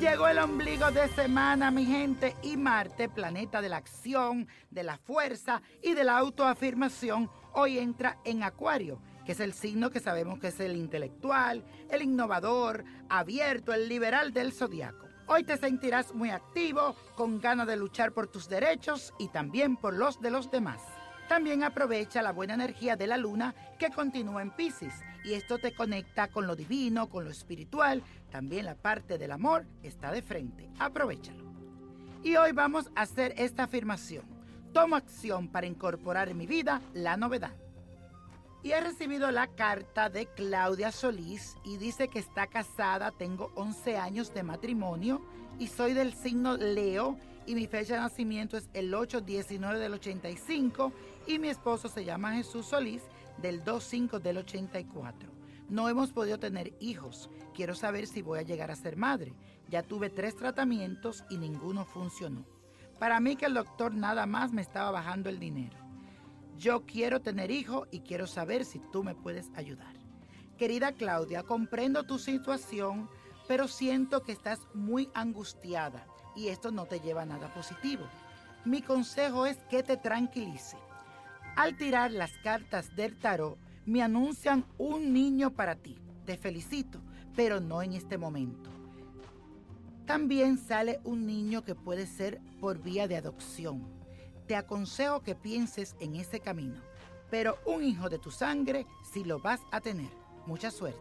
Llegó el ombligo de semana, mi gente, y Marte, planeta de la acción, de la fuerza y de la autoafirmación, hoy entra en Acuario, que es el signo que sabemos que es el intelectual, el innovador, abierto, el liberal del zodiaco. Hoy te sentirás muy activo, con ganas de luchar por tus derechos y también por los de los demás. También aprovecha la buena energía de la luna que continúa en Pisces y esto te conecta con lo divino, con lo espiritual. También la parte del amor está de frente. Aprovechalo. Y hoy vamos a hacer esta afirmación. Tomo acción para incorporar en mi vida la novedad. Y he recibido la carta de Claudia Solís y dice que está casada, tengo 11 años de matrimonio y soy del signo Leo y mi fecha de nacimiento es el 8-19 del 85 y mi esposo se llama Jesús Solís del 2-5 del 84. No hemos podido tener hijos. Quiero saber si voy a llegar a ser madre. Ya tuve tres tratamientos y ninguno funcionó. Para mí que el doctor nada más me estaba bajando el dinero. Yo quiero tener hijo y quiero saber si tú me puedes ayudar. Querida Claudia, comprendo tu situación, pero siento que estás muy angustiada y esto no te lleva a nada positivo. Mi consejo es que te tranquilice. Al tirar las cartas del tarot, me anuncian un niño para ti. Te felicito, pero no en este momento. También sale un niño que puede ser por vía de adopción. Te aconsejo que pienses en ese camino, pero un hijo de tu sangre si lo vas a tener. Mucha suerte.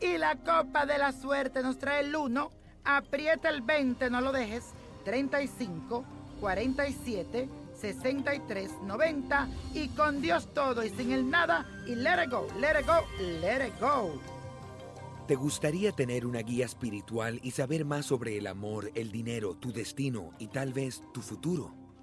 Y la copa de la suerte nos trae el 1. Aprieta el 20, no lo dejes. 35, 47, 63, 90 y con Dios todo y sin el nada y let it go, let it go, let it go. ¿Te gustaría tener una guía espiritual y saber más sobre el amor, el dinero, tu destino y tal vez tu futuro?